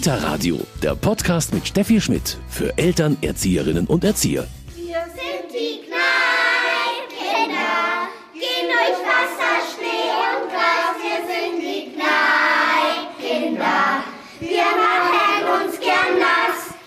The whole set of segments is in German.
Kita Radio, der Podcast mit Steffi Schmidt für Eltern, Erzieherinnen und Erzieher.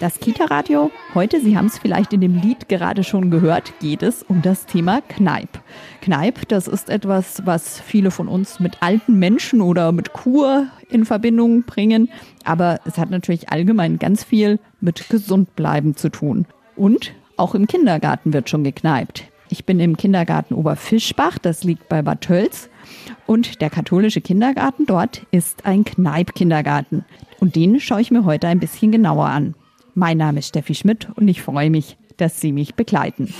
Das Kita-Radio. Heute, Sie haben es vielleicht in dem Lied gerade schon gehört, geht es um das Thema Kneipp. Kneipp, das ist etwas, was viele von uns mit alten Menschen oder mit Kur in Verbindung bringen. Aber es hat natürlich allgemein ganz viel mit Gesundbleiben zu tun. Und auch im Kindergarten wird schon gekneipt. Ich bin im Kindergarten Oberfischbach, das liegt bei Bad Tölz. Und der katholische Kindergarten dort ist ein Kneipp-Kindergarten. Und den schaue ich mir heute ein bisschen genauer an. Mein Name ist Steffi Schmidt und ich freue mich, dass Sie mich begleiten.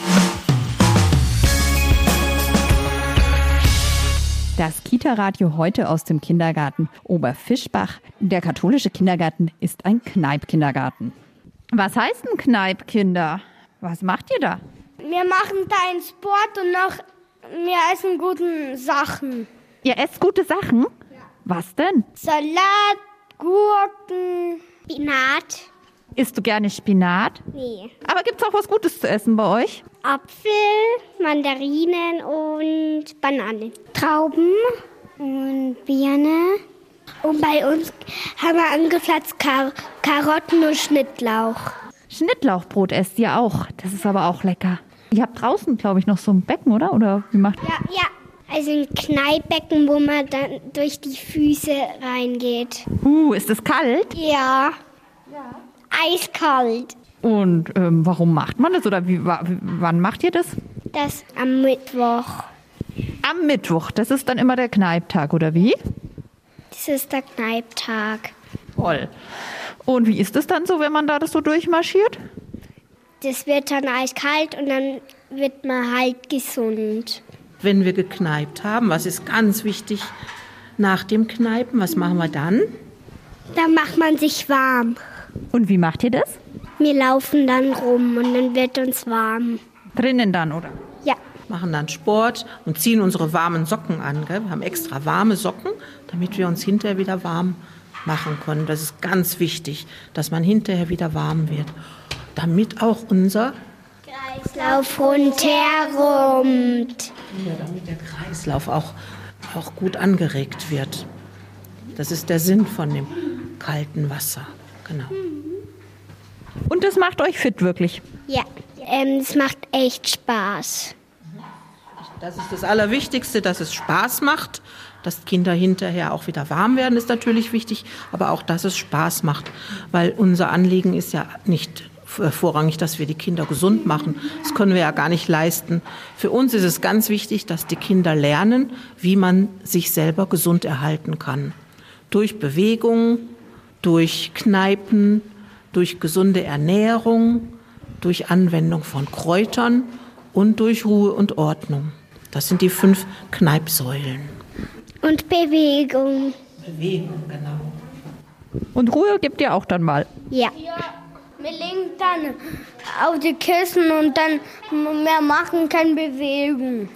Das Kita-Radio heute aus dem Kindergarten Oberfischbach. Der katholische Kindergarten ist ein Kneipp-Kindergarten. Was heißt ein Kneipp-Kinder? Was macht ihr da? Wir machen da einen Sport und noch wir essen guten Sachen. Ihr esst gute Sachen? Was denn? Salat, Gurken, Spinat? Isst du gerne Spinat? nee. Aber gibt's auch was Gutes zu essen bei euch? Apfel, Mandarinen und Bananen. Trauben und Birne. Und bei uns haben wir angepflanzt Kar Karotten und Schnittlauch. Schnittlauchbrot esst ihr auch. Das ist aber auch lecker. Ihr habt draußen, glaube ich, noch so ein Becken, oder? Oder wie macht Ja, ja. Also ein Kneippbecken, wo man dann durch die Füße reingeht. Uh, ist es kalt? Ja. Eiskalt. Und ähm, warum macht man das? Oder wie, wa- wie, wann macht ihr das? Das am Mittwoch. Am Mittwoch. Das ist dann immer der Kneiptag, oder wie? Das ist der Kneipptag. Toll. Und wie ist es dann so, wenn man da das so durchmarschiert? Das wird dann eiskalt und dann wird man halt gesund. wenn wir gekneipt haben, was ist ganz wichtig nach dem Kneipen, was machen wir dann? Dann macht man sich warm. Und wie macht ihr das? Wir laufen dann rum und dann wird uns warm. Drinnen dann, oder? Ja. Machen dann Sport und ziehen unsere warmen Socken an. Gell? Wir haben extra warme Socken, damit wir uns hinterher wieder warm machen können. Das ist ganz wichtig, dass man hinterher wieder warm wird. Damit auch unser, Lauf rundherum. ja, damit der Kreislauf auch, auch gut angeregt wird. Das ist der Sinn von dem kalten Wasser. Genau. Und das macht euch fit, wirklich. Ja. Ähm, es macht echt Spaß. Das ist das Allerwichtigste, dass es Spaß macht. Dass Kinder hinterher auch wieder warm werden, ist natürlich wichtig, aber auch, dass es Spaß macht. Weil unser Anliegen ist ja nicht äh, vorrangig, dass wir die Kinder gesund machen. Das können wir ja gar nicht leisten. Für uns ist es ganz wichtig, dass die Kinder lernen, wie man sich selber gesund erhalten kann. Durch Bewegung, durch Kneipen, durch gesunde Ernährung, durch Anwendung von Kräutern und durch Ruhe und Ordnung. Das sind die fünf Kneipsäulen. Und Bewegung. Bewegung, genau. Und Ruhe gibt ihr auch dann mal. Ja. Wir legen dann auf die Kissen und dann mehr machen kann Bewegung.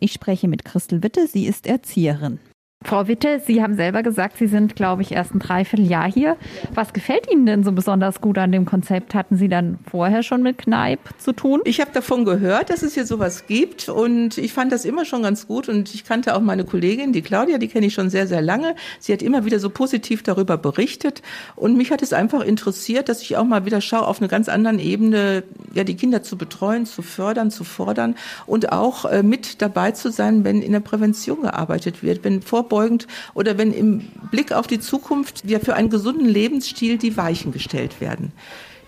Ich spreche mit Christel Witte, sie ist Erzieherin. Frau Witte, Sie haben selber gesagt, Sie sind, glaube ich, erst ein Dreivierteljahr hier. Was gefällt Ihnen denn so besonders gut an dem Konzept? Hatten Sie dann vorher schon mit Kneipp zu tun? Ich habe davon gehört, dass es hier sowas gibt und ich fand das immer schon ganz gut und ich kannte auch meine Kollegin, die Claudia, die kenne ich schon sehr, sehr lange. Sie hat immer wieder so positiv darüber berichtet und mich hat es einfach interessiert, dass ich auch mal wieder schaue, auf einer ganz anderen Ebene, ja, die Kinder zu betreuen, zu fördern, zu fordern und auch äh, mit dabei zu sein, wenn in der Prävention gearbeitet wird, wenn vorbeugend oder wenn im Blick auf die Zukunft ja für einen gesunden Lebensstil die Weichen gestellt werden.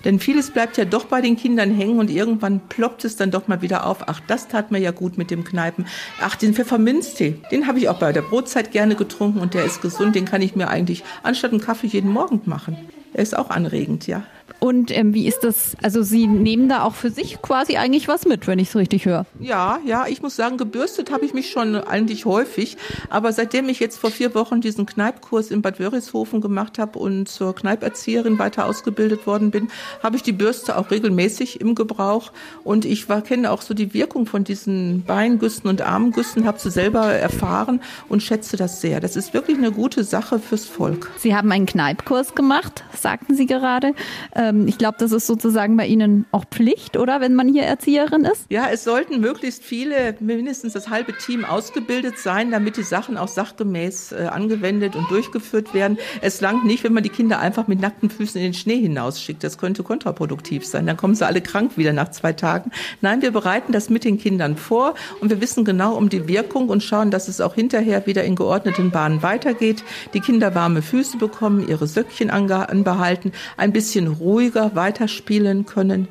Denn vieles bleibt ja doch bei den Kindern hängen und irgendwann ploppt es dann doch mal wieder auf. Ach, das tat mir ja gut mit dem Kneipen. Ach, den Pfefferminztee, den habe ich auch bei der Brotzeit gerne getrunken und der ist gesund. Den kann ich mir eigentlich anstatt einen Kaffee jeden Morgen machen. Er ist auch anregend, ja. Und ähm, wie ist das? Also Sie nehmen da auch für sich quasi eigentlich was mit, wenn ich es richtig höre. Ja, ja, ich muss sagen, gebürstet habe ich mich schon eigentlich häufig. Aber seitdem ich jetzt vor vier Wochen diesen Kneipkurs in Bad Wörishofen gemacht habe und zur Kneiperzieherin weiter ausgebildet worden bin, habe ich die Bürste auch regelmäßig im Gebrauch. Und ich war, kenne auch so die Wirkung von diesen Beingüssen und Armgüssen, habe sie selber erfahren und schätze das sehr. Das ist wirklich eine gute Sache fürs Volk. Sie haben einen Kneipkurs gemacht, sagten Sie gerade. Ähm, ich glaube, das ist sozusagen bei Ihnen auch Pflicht, oder, wenn man hier Erzieherin ist? Ja, es sollten möglichst viele, mindestens das halbe Team ausgebildet sein, damit die Sachen auch sachgemäß äh, angewendet und durchgeführt werden. Es langt nicht, wenn man die Kinder einfach mit nackten Füßen in den Schnee hinausschickt. Das könnte kontraproduktiv sein. Dann kommen sie alle krank wieder nach zwei Tagen. Nein, wir bereiten das mit den Kindern vor und wir wissen genau um die Wirkung und schauen, dass es auch hinterher wieder in geordneten Bahnen weitergeht. Die Kinder warme Füße bekommen, ihre Söckchen anbehalten, ein bisschen ruhiger weiterspielen können.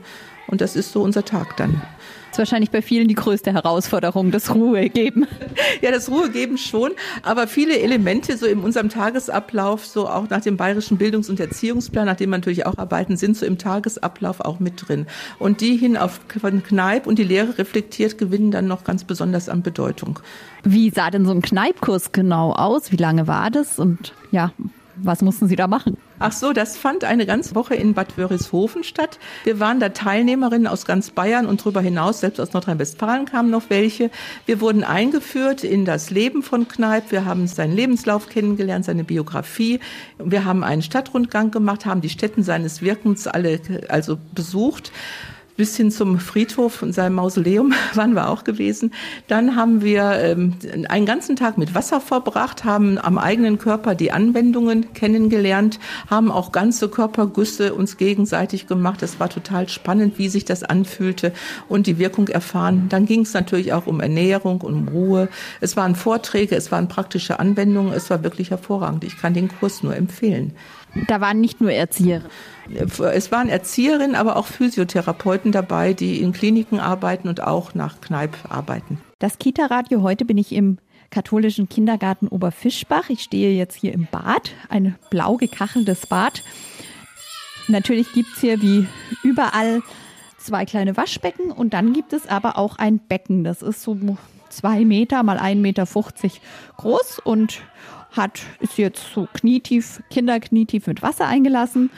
Und das ist so unser Tag dann. Das ist wahrscheinlich bei vielen die größte Herausforderung, das Ruhe geben. Ja, das Ruhe geben schon, aber viele Elemente so in unserem Tagesablauf, so auch nach dem bayerischen Bildungs- und Erziehungsplan, nach dem wir natürlich auch arbeiten, sind so im Tagesablauf auch mit drin. Und die hin auf Kneipp und die Lehre reflektiert, gewinnen dann noch ganz besonders an Bedeutung. Wie sah denn so ein Kneipkurs genau aus? Wie lange war das? Und ja, was mussten Sie da machen? Ach so, das fand eine ganze Woche in Bad Wörishofen statt. Wir waren da Teilnehmerinnen aus ganz Bayern und darüber hinaus, selbst aus Nordrhein-Westfalen kamen noch welche. Wir wurden eingeführt in das Leben von Kneipp. Wir haben seinen Lebenslauf kennengelernt, seine Biografie. Wir haben einen Stadtrundgang gemacht, haben die Stätten seines Wirkens alle also besucht bis hin zum Friedhof und seinem Mausoleum waren wir auch gewesen. Dann haben wir ähm, einen ganzen Tag mit Wasser verbracht, haben am eigenen Körper die Anwendungen kennengelernt, haben auch ganze Körpergüsse uns gegenseitig gemacht. Es war total spannend, wie sich das anfühlte und die Wirkung erfahren. Dann ging es natürlich auch um Ernährung und um Ruhe. Es waren Vorträge, es waren praktische Anwendungen. Es war wirklich hervorragend. Ich kann den Kurs nur empfehlen. Da waren nicht nur Erzieher. Es waren Erzieherinnen, aber auch Physiotherapeuten dabei, die in Kliniken arbeiten und auch nach Kneipp arbeiten. Das Kita-Radio, heute bin ich im katholischen Kindergarten Oberfischbach. Ich stehe jetzt hier im Bad, ein blau gekacheltes Bad. Natürlich gibt es hier wie überall zwei kleine Waschbecken und dann gibt es aber auch ein Becken. Das ist so zwei Meter mal 1,50 Meter groß und hat, ist jetzt so knietief, kinderknietief mit Wasser eingelassen.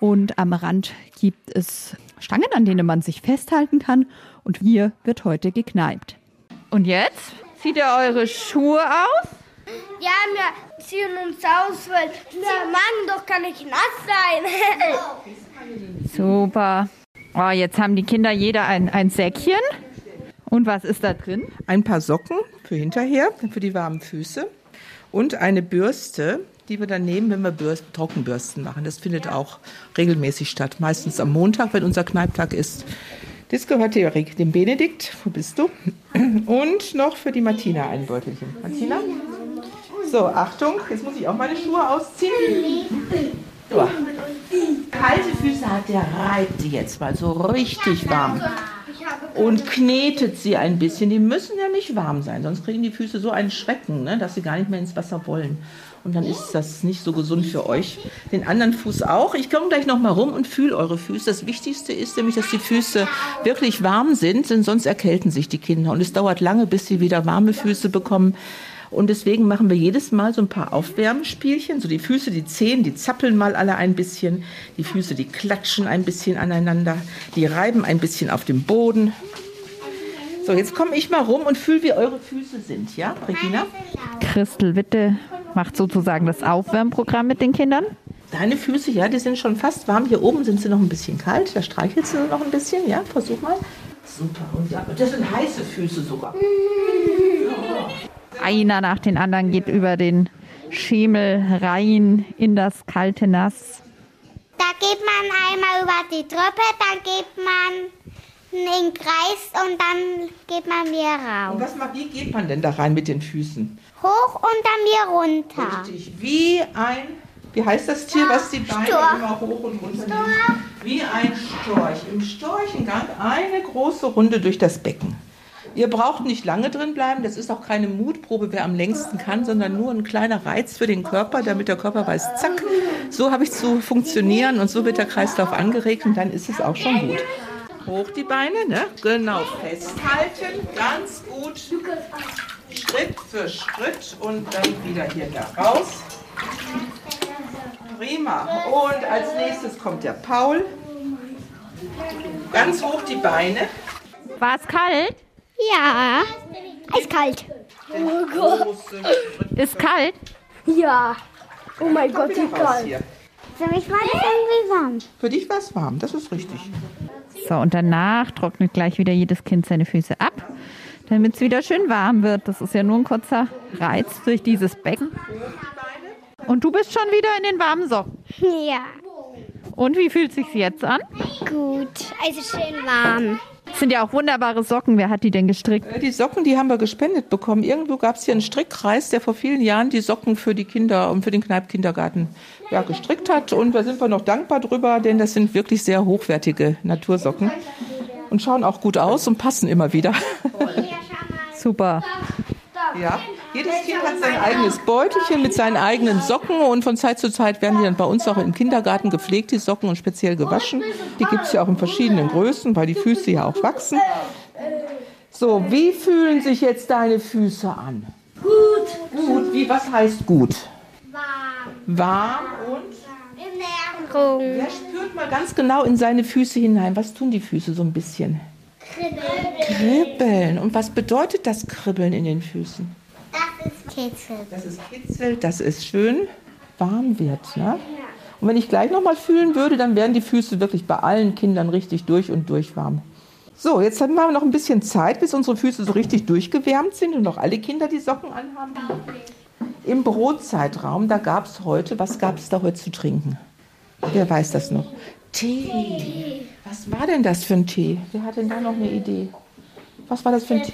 Und am Rand gibt es Stangen, an denen man sich festhalten kann. Und hier wird heute gekneipt. Und jetzt zieht ihr eure Schuhe aus? Ja, wir ziehen uns aus, weil der Magen doch kann nicht nass sein. Super. Oh, jetzt haben die Kinder jeder ein, ein Säckchen. Und was ist da drin? Ein paar Socken für hinterher, für die warmen Füße und eine Bürste, die wir dann nehmen, wenn wir Bürsten, Trockenbürsten machen. Das findet auch regelmäßig statt, meistens am Montag, wenn unser Kneiptag ist. Das gehört dem Benedikt, wo bist du? Und noch für die Martina ein Beutelchen. Martina? So, Achtung, jetzt muss ich auch meine Schuhe ausziehen. So. Kalte Füße hat der, reibt die jetzt mal so richtig warm. Und knetet sie ein bisschen. Die müssen nicht warm sein, sonst kriegen die Füße so einen Schrecken, ne, dass sie gar nicht mehr ins Wasser wollen. Und dann ist das nicht so gesund für euch. Den anderen Fuß auch. Ich komme gleich noch mal rum und fühle eure Füße. Das Wichtigste ist nämlich, dass die Füße wirklich warm sind, denn sonst erkälten sich die Kinder. Und es dauert lange, bis sie wieder warme Füße bekommen. Und deswegen machen wir jedes Mal so ein paar Aufwärmspielchen. So die Füße, die Zehen, die zappeln mal alle ein bisschen. Die Füße, die klatschen ein bisschen aneinander. Die reiben ein bisschen auf dem Boden. So, jetzt komme ich mal rum und fühle, wie eure Füße sind. Ja, Regina? Christel Witte macht sozusagen das Aufwärmprogramm mit den Kindern. Deine Füße, ja, die sind schon fast warm. Hier oben sind sie noch ein bisschen kalt. Da streichelst du noch ein bisschen. Ja, versuch mal. Super. Und ja, das sind heiße Füße sogar. Einer nach den anderen geht über den Schemel rein in das kalte Nass. Da geht man einmal über die Treppe, dann geht man in den Kreis und dann geht man wieder Und raus. was, ma- wie geht man denn da rein mit den Füßen? Hoch und dann wieder runter. Richtig, wie ein, wie heißt das Tier, was die Beine Storch. immer hoch und runter nimmt? Wie ein Storch. Im Storchengang eine große Runde durch das Becken. Ihr braucht nicht lange drin bleiben. Das ist auch keine Mutprobe, wer am längsten kann, sondern nur ein kleiner Reiz für den Körper, damit der Körper weiß, zack, so habe ich zu funktionieren und so wird der Kreislauf angeregt und dann ist es auch schon gut. Hoch die Beine, ne? Genau, festhalten, ganz gut. Schritt für Schritt und dann wieder hier da raus. Prima. Und als nächstes kommt der Paul. Ganz hoch die Beine. War es kalt? Ja. Eiskalt. Große Schritte Ist kalt? Ja. Oh mein Gott, wie kalt. Für mich war das irgendwie warm. Für dich war es warm, das ist richtig. So, und danach trocknet gleich wieder jedes Kind seine Füße ab, damit es wieder schön warm wird. Das ist ja nur ein kurzer Reiz durch dieses Becken. Und du bist schon wieder in den warmen Socken. Ja. Und wie fühlt sich jetzt an? Gut. Also schön warm. Das sind ja auch wunderbare Socken. Wer hat die denn gestrickt? Äh, Die Socken, die haben wir gespendet bekommen. Irgendwo gab es hier einen Strickkreis, der vor vielen Jahren die Socken für die Kinder und für den Kneipkindergarten ja, gestrickt hat. Und da sind wir noch dankbar drüber, denn das sind wirklich sehr hochwertige Natursocken. Und schauen auch gut aus und passen immer wieder. Super. Ja, jedes Kind hat sein eigenes Beutelchen mit seinen eigenen Socken und von Zeit zu Zeit werden die dann bei uns auch im Kindergarten gepflegt, die Socken und speziell gewaschen. Die gibt es ja auch in verschiedenen Größen, weil die Füße ja auch wachsen. So, wie fühlen sich jetzt deine Füße an? Gut. Gut, wie, was heißt gut? Warm. Warm und? Ernährung. Wer spürt mal ganz genau in seine Füße hinein? Was tun die Füße so ein bisschen? Kribbeln. Und was bedeutet das Kribbeln in den Füßen? Das ist Kitzel. dass es kitzelt, dass es schön warm wird. Ne? Und wenn ich gleich nochmal fühlen würde, dann wären die Füße wirklich bei allen Kindern richtig durch und durch warm. So, jetzt haben wir noch ein bisschen Zeit, bis unsere Füße so richtig durchgewärmt sind und noch alle Kinder die Socken anhaben. Im Brotzeitraum, da gab es heute, was gab es da heute zu trinken? Wer weiß das noch? Tee. Was war denn das für ein Tee? Wer hat denn da noch eine Idee? Was war das für ein Tee?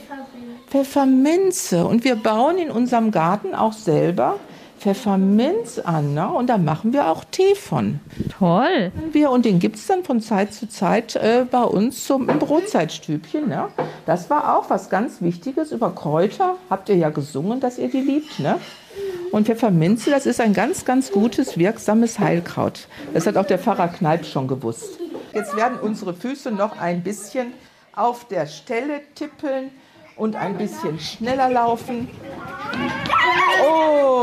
Pfefferminze. Und wir bauen in unserem Garten auch selber Pfefferminz an. Ne? Und da machen wir auch Tee von. Toll. Wir, und den gibt es dann von Zeit zu Zeit äh, bei uns zum im Brotzeitstübchen. Ne? Das war auch was ganz Wichtiges. Über Kräuter habt ihr ja gesungen, dass ihr die liebt. Ne? Und Pfefferminze, das ist ein ganz, ganz gutes, wirksames Heilkraut. Das hat auch der Pfarrer Kneip schon gewusst. Jetzt werden unsere Füße noch ein bisschen auf der Stelle tippeln und ein bisschen schneller laufen.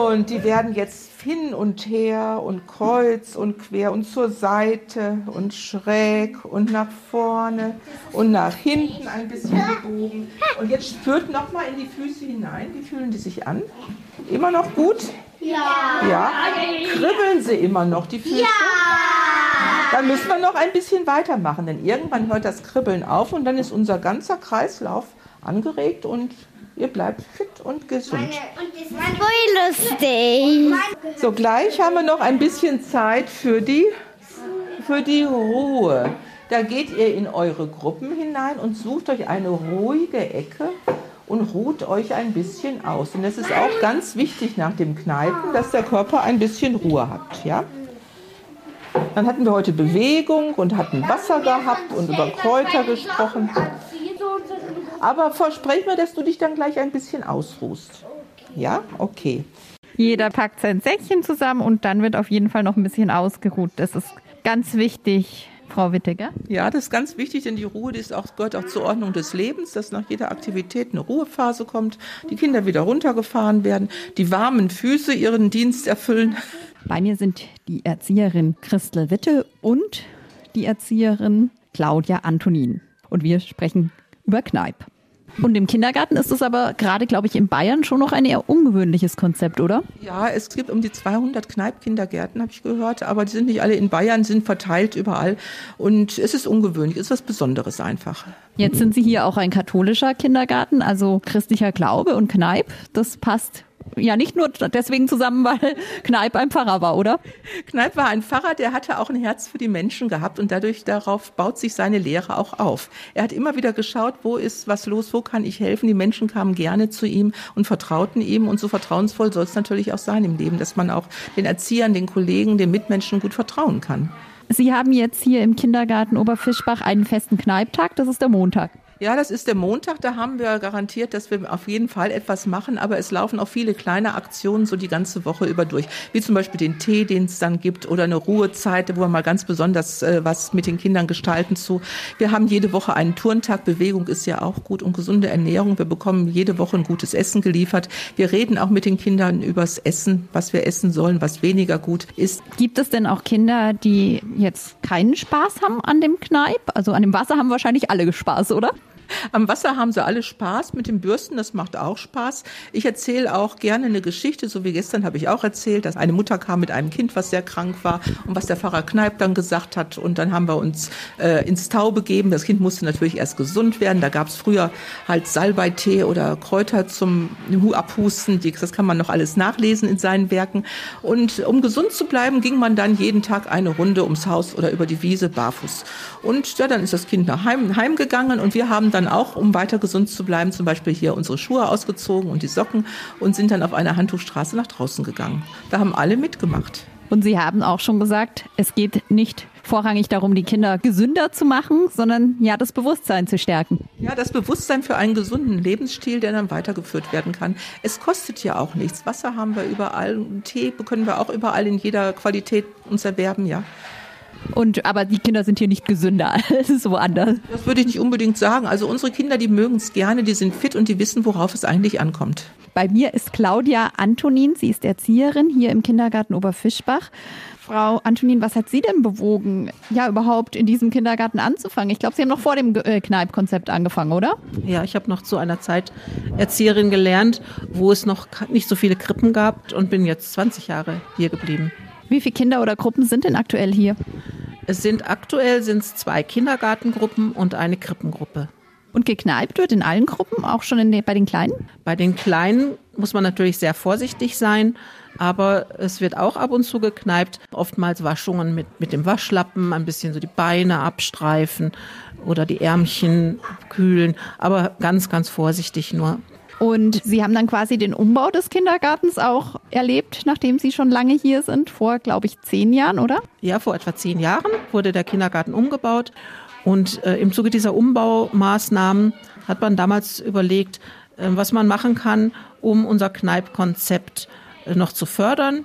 Und die werden jetzt hin und her und kreuz und quer und zur Seite und schräg und nach vorne und nach hinten ein bisschen gebogen. Und jetzt spürt noch mal in die Füße hinein. Wie fühlen die sich an? Immer noch gut? Ja. Ja. Kribbeln sie immer noch, die Füße? Ja. Dann müssen wir noch ein bisschen weitermachen, denn irgendwann hört das Kribbeln auf und dann ist unser ganzer Kreislauf angeregt und ihr bleibt fit und gesund. Voll lustig. So, gleich haben wir noch ein bisschen Zeit für die, für die Ruhe. Da geht ihr in eure Gruppen hinein und sucht euch eine ruhige Ecke und ruht euch ein bisschen aus. Und es ist auch ganz wichtig nach dem Kneipen, dass der Körper ein bisschen Ruhe hat. Ja? Dann hatten wir heute Bewegung und hatten Wasser gehabt und über Kräuter gesprochen. Aber versprech mir, dass du dich dann gleich ein bisschen ausruhst. Ja, okay. Jeder packt sein Säckchen zusammen und dann wird auf jeden Fall noch ein bisschen ausgeruht. Das ist ganz wichtig, Frau Wittiger. Ja, das ist ganz wichtig, denn die Ruhe die ist auch, gehört auch zur Ordnung des Lebens, dass nach jeder Aktivität eine Ruhephase kommt, die Kinder wieder runtergefahren werden, die warmen Füße ihren Dienst erfüllen. Bei mir sind die Erzieherin Christel Witte und die Erzieherin Claudia Antonin. Und wir sprechen über Kneipp. Und im Kindergarten ist es aber gerade, glaube ich, in Bayern schon noch ein eher ungewöhnliches Konzept, oder? Ja, es gibt um die 200 Kneipkindergärten, habe ich gehört, aber die sind nicht alle in Bayern, sind verteilt überall. Und es ist ungewöhnlich, es ist was Besonderes einfach. Jetzt sind Sie hier auch ein katholischer Kindergarten, also christlicher Glaube und Kneipp. Das passt ja nicht nur deswegen zusammen, weil Kneipp ein Pfarrer war, oder? Kneipp war ein Pfarrer, der hatte auch ein Herz für die Menschen gehabt und dadurch darauf baut sich seine Lehre auch auf. Er hat immer wieder geschaut, wo ist was los, wo kann ich helfen. Die Menschen kamen gerne zu ihm und vertrauten ihm und so vertrauensvoll soll es natürlich auch sein im Leben, dass man auch den Erziehern, den Kollegen, den Mitmenschen gut vertrauen kann. Sie haben jetzt hier im Kindergarten Oberfischbach einen festen Kneiptag, das ist der Montag. Ja, das ist der Montag. Da haben wir garantiert, dass wir auf jeden Fall etwas machen. Aber es laufen auch viele kleine Aktionen so die ganze Woche über durch. Wie zum Beispiel den Tee, den es dann gibt oder eine Ruhezeit, wo wir mal ganz besonders äh, was mit den Kindern gestalten zu. Wir haben jede Woche einen Turntag. Bewegung ist ja auch gut und gesunde Ernährung. Wir bekommen jede Woche ein gutes Essen geliefert. Wir reden auch mit den Kindern übers Essen, was wir essen sollen, was weniger gut ist. Gibt es denn auch Kinder, die jetzt keinen Spaß haben an dem Kneipp? Also an dem Wasser haben wahrscheinlich alle Spaß, oder? Am Wasser haben sie alle Spaß mit den Bürsten, das macht auch Spaß. Ich erzähle auch gerne eine Geschichte, so wie gestern habe ich auch erzählt, dass eine Mutter kam mit einem Kind, was sehr krank war und was der Pfarrer Kneip dann gesagt hat. Und dann haben wir uns äh, ins Tau begeben. Das Kind musste natürlich erst gesund werden. Da gab es früher halt Salbeitee oder Kräuter zum Abhusten. Das kann man noch alles nachlesen in seinen Werken. Und um gesund zu bleiben, ging man dann jeden Tag eine Runde ums Haus oder über die Wiese barfuß. Und ja, dann ist das Kind nach Heim, heimgegangen und wir haben dann dann auch, um weiter gesund zu bleiben, zum Beispiel hier unsere Schuhe ausgezogen und die Socken und sind dann auf einer Handtuchstraße nach draußen gegangen. Da haben alle mitgemacht. Und Sie haben auch schon gesagt, es geht nicht vorrangig darum, die Kinder gesünder zu machen, sondern ja, das Bewusstsein zu stärken. Ja, das Bewusstsein für einen gesunden Lebensstil, der dann weitergeführt werden kann. Es kostet ja auch nichts. Wasser haben wir überall, Tee können wir auch überall in jeder Qualität uns erwerben, ja. Und, aber die Kinder sind hier nicht gesünder als woanders. Das würde ich nicht unbedingt sagen. Also unsere Kinder, die mögen es gerne, die sind fit und die wissen, worauf es eigentlich ankommt. Bei mir ist Claudia Antonin. Sie ist Erzieherin hier im Kindergarten Oberfischbach. Frau Antonin, was hat Sie denn bewogen, ja überhaupt in diesem Kindergarten anzufangen? Ich glaube, Sie haben noch vor dem äh, Kneipp-Konzept angefangen, oder? Ja, ich habe noch zu einer Zeit Erzieherin gelernt, wo es noch nicht so viele Krippen gab und bin jetzt 20 Jahre hier geblieben. Wie viele Kinder oder Gruppen sind denn aktuell hier? Es sind aktuell sind's zwei Kindergartengruppen und eine Krippengruppe. Und gekneipt wird in allen Gruppen, auch schon den, bei den Kleinen? Bei den Kleinen muss man natürlich sehr vorsichtig sein, aber es wird auch ab und zu gekneipt. Oftmals Waschungen mit, mit dem Waschlappen, ein bisschen so die Beine abstreifen oder die Ärmchen kühlen, aber ganz, ganz vorsichtig nur. Und Sie haben dann quasi den Umbau des Kindergartens auch erlebt, nachdem Sie schon lange hier sind, vor, glaube ich, zehn Jahren, oder? Ja, vor etwa zehn Jahren wurde der Kindergarten umgebaut. Und äh, im Zuge dieser Umbaumaßnahmen hat man damals überlegt, äh, was man machen kann, um unser Kneipkonzept äh, noch zu fördern.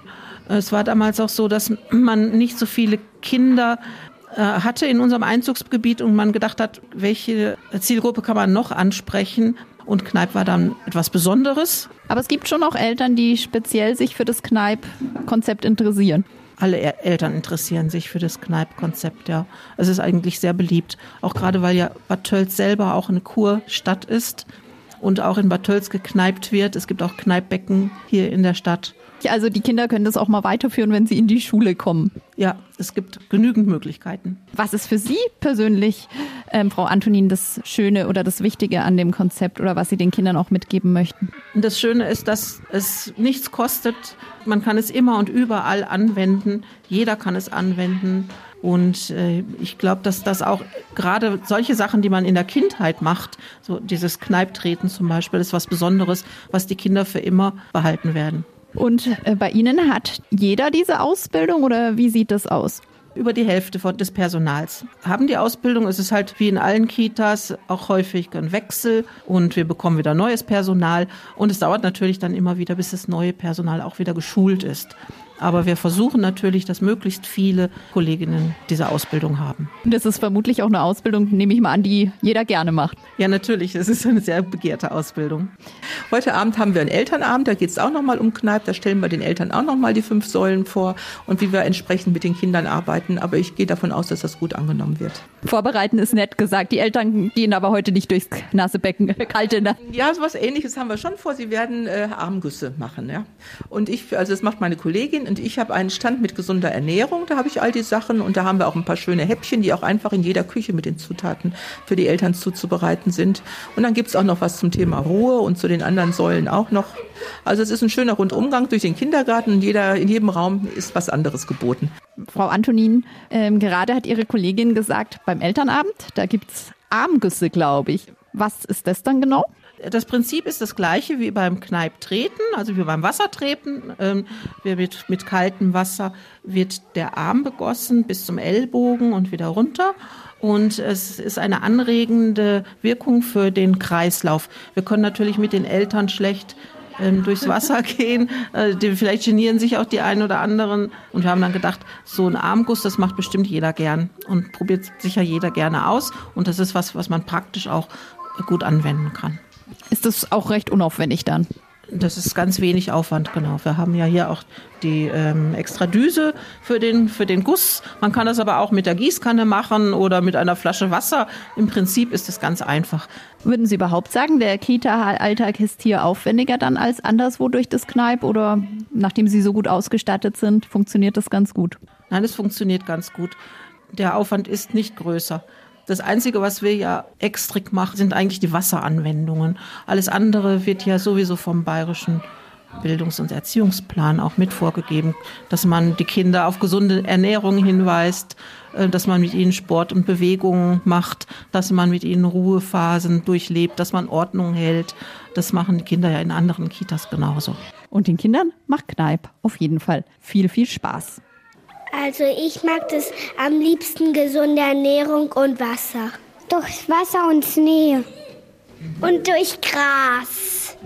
Es war damals auch so, dass man nicht so viele Kinder äh, hatte in unserem Einzugsgebiet und man gedacht hat, welche Zielgruppe kann man noch ansprechen, und Kneipp war dann etwas Besonderes. Aber es gibt schon auch Eltern, die speziell sich für das Kneipp-Konzept interessieren. Alle Eltern interessieren sich für das Kneipp-Konzept, ja. Es ist eigentlich sehr beliebt. Auch gerade, weil ja Bad Tölz selber auch eine Kurstadt ist und auch in Bad Tölz gekneipt wird. Es gibt auch Kneippbecken hier in der Stadt. Also die Kinder können das auch mal weiterführen, wenn sie in die Schule kommen. Ja, es gibt genügend Möglichkeiten. Was ist für Sie persönlich, ähm, Frau Antonin, das Schöne oder das Wichtige an dem Konzept oder was Sie den Kindern auch mitgeben möchten? Das Schöne ist, dass es nichts kostet. Man kann es immer und überall anwenden. Jeder kann es anwenden. Und äh, ich glaube, dass das auch gerade solche Sachen, die man in der Kindheit macht, so dieses Kneiptreten zum Beispiel, ist was Besonderes, was die Kinder für immer behalten werden. Und äh, bei Ihnen hat jeder diese Ausbildung oder wie sieht das aus? Über die Hälfte des Personals haben die Ausbildung. Es ist halt wie in allen Kitas auch häufig ein Wechsel und wir bekommen wieder neues Personal. Und es dauert natürlich dann immer wieder, bis das neue Personal auch wieder geschult ist. Aber wir versuchen natürlich, dass möglichst viele Kolleginnen diese Ausbildung haben. Das ist vermutlich auch eine Ausbildung, nehme ich mal an, die jeder gerne macht. Ja, natürlich. Es ist eine sehr begehrte Ausbildung. Heute Abend haben wir einen Elternabend, da geht es auch nochmal um Kneipp. Da stellen wir den Eltern auch nochmal die fünf Säulen vor und wie wir entsprechend mit den Kindern arbeiten. Aber ich gehe davon aus, dass das gut angenommen wird. Vorbereiten ist nett gesagt. Die Eltern gehen aber heute nicht durchs nasse Becken, kalte. Ne? Ja, sowas ähnliches haben wir schon vor. Sie werden äh, Armgüsse machen. Ja? Und ich, also das macht meine Kollegin und ich habe einen Stand mit gesunder Ernährung, da habe ich all die Sachen und da haben wir auch ein paar schöne Häppchen, die auch einfach in jeder Küche mit den Zutaten für die Eltern zuzubereiten sind. Und dann gibt es auch noch was zum Thema Ruhe und zu den anderen Säulen auch noch. Also es ist ein schöner Rundumgang durch den Kindergarten. Jeder, in jedem Raum ist was anderes geboten. Frau Antonin, ähm, gerade hat Ihre Kollegin gesagt, beim Elternabend, da gibt es Armgüsse, glaube ich. Was ist das dann genau? Das Prinzip ist das gleiche wie beim Kneiptreten, also wie beim Wassertreten. Ähm, mit, mit kaltem Wasser wird der Arm begossen bis zum Ellbogen und wieder runter. Und es ist eine anregende Wirkung für den Kreislauf. Wir können natürlich mit den Eltern schlecht ähm, durchs Wasser gehen. Äh, die, vielleicht genieren sich auch die einen oder anderen. Und wir haben dann gedacht, so ein Armguss, das macht bestimmt jeder gern und probiert sicher jeder gerne aus. Und das ist was, was man praktisch auch gut anwenden kann. Ist das auch recht unaufwendig dann? Das ist ganz wenig Aufwand, genau. Wir haben ja hier auch die ähm, extra Düse für den, für den Guss. Man kann das aber auch mit der Gießkanne machen oder mit einer Flasche Wasser. Im Prinzip ist es ganz einfach. Würden Sie überhaupt sagen, der Kita-Alltag ist hier aufwendiger dann als anderswo durch das Kneipp oder nachdem Sie so gut ausgestattet sind, funktioniert das ganz gut? Nein, es funktioniert ganz gut. Der Aufwand ist nicht größer. Das Einzige, was wir ja extra machen, sind eigentlich die Wasseranwendungen. Alles andere wird ja sowieso vom bayerischen Bildungs- und Erziehungsplan auch mit vorgegeben, dass man die Kinder auf gesunde Ernährung hinweist, äh, dass man mit ihnen Sport und Bewegung macht, dass man mit ihnen Ruhephasen durchlebt, dass man Ordnung hält. Das machen die Kinder ja in anderen Kitas genauso. Und den Kindern macht Kneipp auf jeden Fall viel, viel Spaß. Also ich mag das am liebsten gesunde Ernährung und Wasser. Durch Wasser und Schnee. Und durch Gras.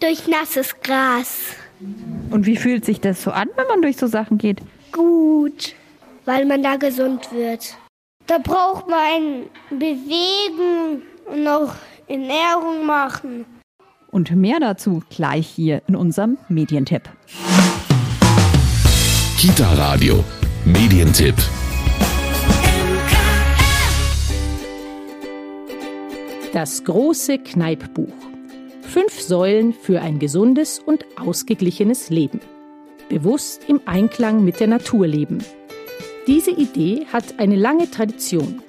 Durch nasses Gras. Und wie fühlt sich das so an, wenn man durch so Sachen geht? Gut, weil man da gesund wird. Da braucht man Bewegen und auch Ernährung machen. Und mehr dazu gleich hier in unserem Medientipp. Kita Radio, Medientipp. Das große Kneippbuch. Fünf Säulen für ein gesundes und ausgeglichenes Leben. Bewusst im Einklang mit der Natur leben. Diese Idee hat eine lange Tradition.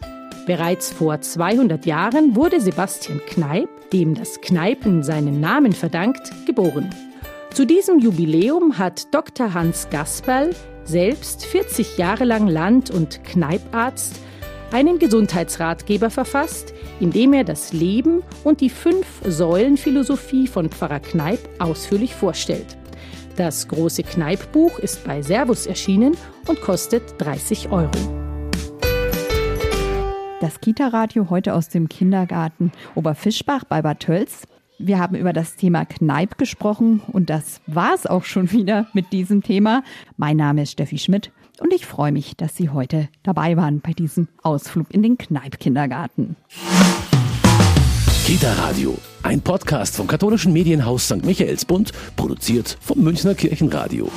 Bereits vor 200 Jahren wurde Sebastian Kneipp, dem das Kneipen seinen Namen verdankt, geboren. Zu diesem Jubiläum hat Dr. Hans Gasperl, selbst 40 Jahre lang Land- und Kneiparzt, einen Gesundheitsratgeber verfasst, in dem er das Leben und die Fünf-Säulen-Philosophie von Pfarrer Kneipp ausführlich vorstellt. Das große Kneippbuch ist bei Servus erschienen und kostet 30 Euro. Das Kita-Radio heute aus dem Kindergarten Oberfischbach bei Bad Tölz. Wir haben über das Thema Kneipp gesprochen und das war es auch schon wieder mit diesem Thema. Mein Name ist Steffi Schmidt und ich freue mich, dass Sie heute dabei waren bei diesem Ausflug in den Kneipp-Kindergarten. Kita Radio, ein Podcast vom katholischen Medienhaus St. Michaelsbund, produziert vom Münchner Kirchenradio.